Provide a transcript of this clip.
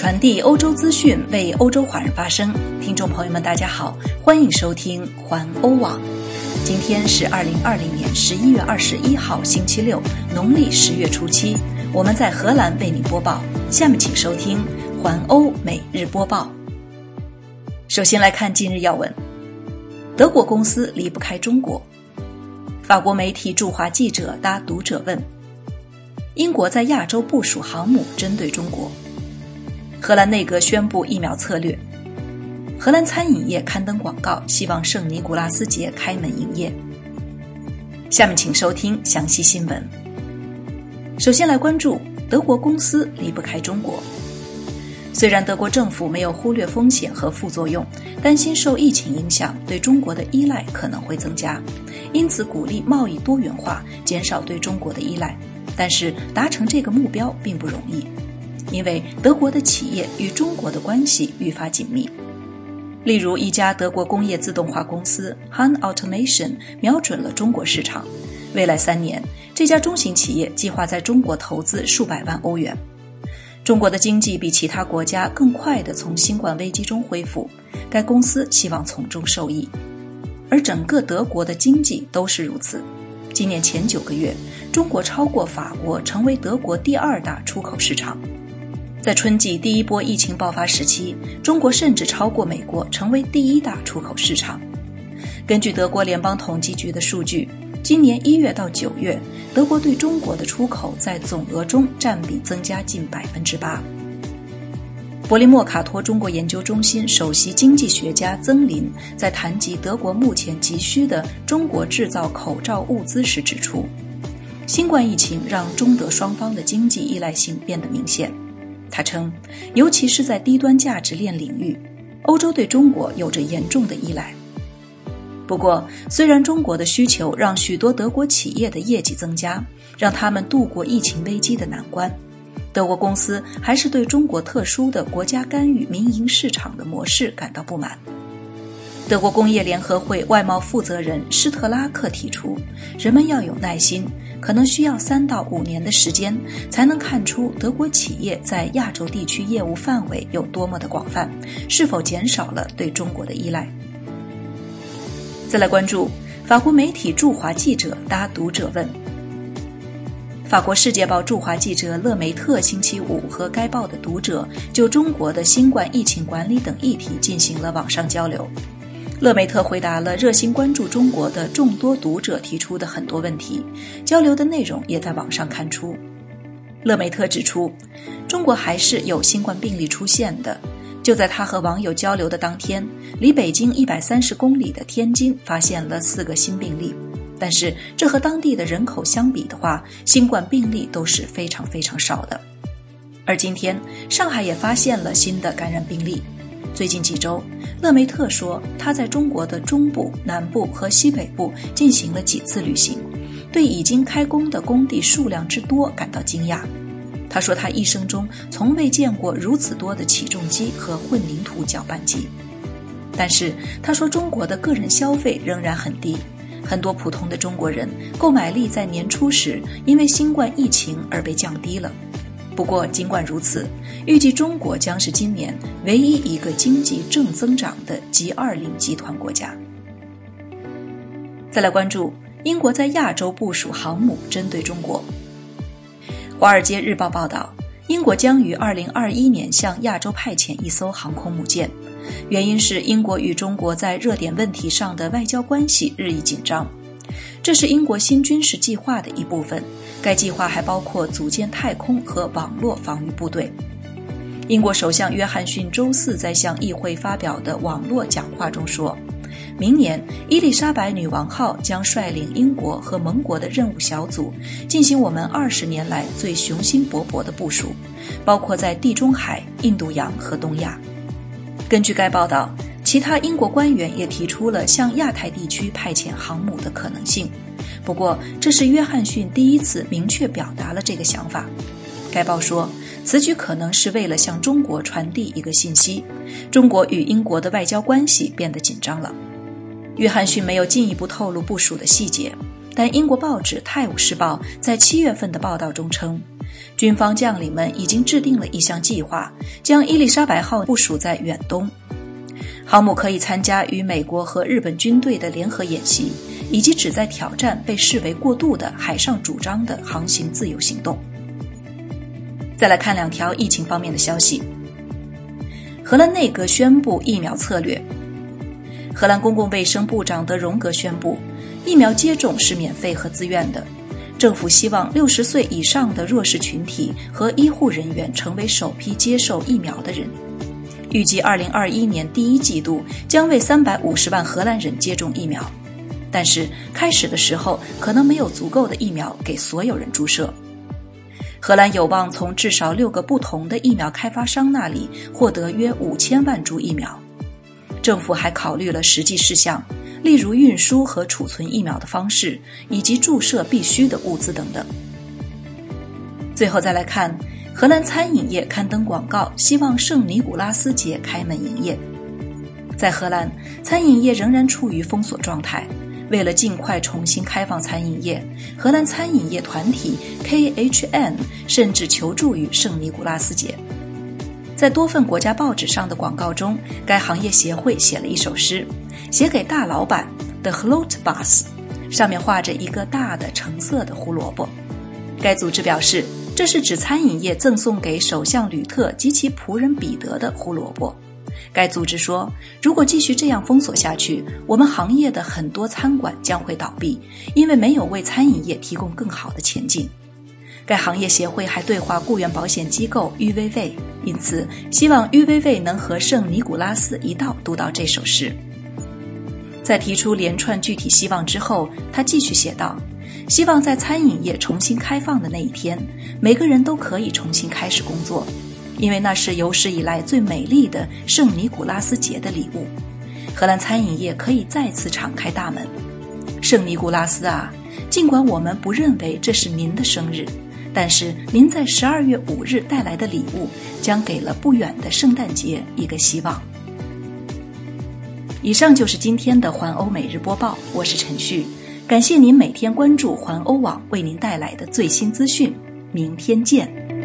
传递欧洲资讯，为欧洲华人发声。听众朋友们，大家好，欢迎收听环欧网。今天是二零二零年十一月二十一号，星期六，农历十月初七。我们在荷兰为您播报。下面请收听环欧每日播报。首先来看今日要闻：德国公司离不开中国。法国媒体驻华记者答读者问：英国在亚洲部署航母，针对中国。荷兰内阁宣布疫苗策略。荷兰餐饮业刊登广告，希望圣尼古拉斯节开门营业。下面请收听详细新闻。首先来关注德国公司离不开中国。虽然德国政府没有忽略风险和副作用，担心受疫情影响对中国的依赖可能会增加，因此鼓励贸易多元化，减少对中国的依赖。但是达成这个目标并不容易。因为德国的企业与中国的关系愈发紧密，例如一家德国工业自动化公司 Han Automation 瞄准了中国市场，未来三年，这家中型企业计划在中国投资数百万欧元。中国的经济比其他国家更快地从新冠危机中恢复，该公司希望从中受益，而整个德国的经济都是如此。今年前九个月，中国超过法国，成为德国第二大出口市场。在春季第一波疫情爆发时期，中国甚至超过美国，成为第一大出口市场。根据德国联邦统计局的数据，今年一月到九月，德国对中国的出口在总额中占比增加近百分之八。柏林莫卡托中国研究中心首席经济学家曾林在谈及德国目前急需的中国制造口罩物资时指出，新冠疫情让中德双方的经济依赖性变得明显。他称，尤其是在低端价值链领域，欧洲对中国有着严重的依赖。不过，虽然中国的需求让许多德国企业的业绩增加，让他们度过疫情危机的难关，德国公司还是对中国特殊的国家干预民营市场的模式感到不满。德国工业联合会外贸负责人施特拉克提出，人们要有耐心。可能需要三到五年的时间，才能看出德国企业在亚洲地区业务范围有多么的广泛，是否减少了对中国的依赖。再来关注法国媒体驻华记者答读者问：法国《世界报》驻华记者勒梅特星期五和该报的读者就中国的新冠疫情管理等议题进行了网上交流。勒梅特回答了热心关注中国的众多读者提出的很多问题，交流的内容也在网上看出。勒梅特指出，中国还是有新冠病例出现的。就在他和网友交流的当天，离北京一百三十公里的天津发现了四个新病例，但是这和当地的人口相比的话，新冠病例都是非常非常少的。而今天，上海也发现了新的感染病例。最近几周，勒梅特说他在中国的中部、南部和西北部进行了几次旅行，对已经开工的工地数量之多感到惊讶。他说他一生中从未见过如此多的起重机和混凝土搅拌机。但是他说中国的个人消费仍然很低，很多普通的中国人购买力在年初时因为新冠疫情而被降低了。不过，尽管如此，预计中国将是今年唯一一个经济正增长的 G20 集团国家。再来关注英国在亚洲部署航母，针对中国。《华尔街日报》报道，英国将于2021年向亚洲派遣一艘航空母舰，原因是英国与中国在热点问题上的外交关系日益紧张。这是英国新军事计划的一部分。该计划还包括组建太空和网络防御部队。英国首相约翰逊周四在向议会发表的网络讲话中说：“明年，伊丽莎白女王号将率领英国和盟国的任务小组，进行我们二十年来最雄心勃勃的部署，包括在地中海、印度洋和东亚。”根据该报道，其他英国官员也提出了向亚太地区派遣航母的可能性。不过，这是约翰逊第一次明确表达了这个想法。该报说，此举可能是为了向中国传递一个信息：中国与英国的外交关系变得紧张了。约翰逊没有进一步透露部署的细节，但英国报纸《泰晤士报》在七月份的报道中称，军方将领们已经制定了一项计划，将伊丽莎白号部署在远东。航母可以参加与美国和日本军队的联合演习，以及旨在挑战被视为过度的海上主张的航行自由行动。再来看两条疫情方面的消息。荷兰内阁宣布疫苗策略。荷兰公共卫生部长德荣格宣布，疫苗接种是免费和自愿的。政府希望六十岁以上的弱势群体和医护人员成为首批接受疫苗的人。预计二零二一年第一季度将为三百五十万荷兰人接种疫苗，但是开始的时候可能没有足够的疫苗给所有人注射。荷兰有望从至少六个不同的疫苗开发商那里获得约五千万株疫苗。政府还考虑了实际事项，例如运输和储存疫苗的方式，以及注射必需的物资等等。最后再来看，荷兰餐饮业刊登广告，希望圣尼古拉斯节开门营业。在荷兰，餐饮业仍然处于封锁状态。为了尽快重新开放餐饮业，河南餐饮业团体 KHN 甚至求助于圣尼古拉斯节。在多份国家报纸上的广告中，该行业协会写了一首诗，写给大老板 The Float Bus，上面画着一个大的橙色的胡萝卜。该组织表示，这是指餐饮业赠送给首相吕特及其仆人彼得的胡萝卜。该组织说，如果继续这样封锁下去，我们行业的很多餐馆将会倒闭，因为没有为餐饮业提供更好的前景。该行业协会还对话雇员保险机构 UVV，因此希望 UVV 能和圣尼古拉斯一道读到这首诗。在提出连串具体希望之后，他继续写道：“希望在餐饮业重新开放的那一天，每个人都可以重新开始工作，因为那是有史以来最美丽的圣尼古拉斯节的礼物。荷兰餐饮业可以再次敞开大门。圣尼古拉斯啊，尽管我们不认为这是您的生日。”但是，您在十二月五日带来的礼物，将给了不远的圣诞节一个希望。以上就是今天的环欧每日播报，我是陈旭，感谢您每天关注环欧网为您带来的最新资讯，明天见。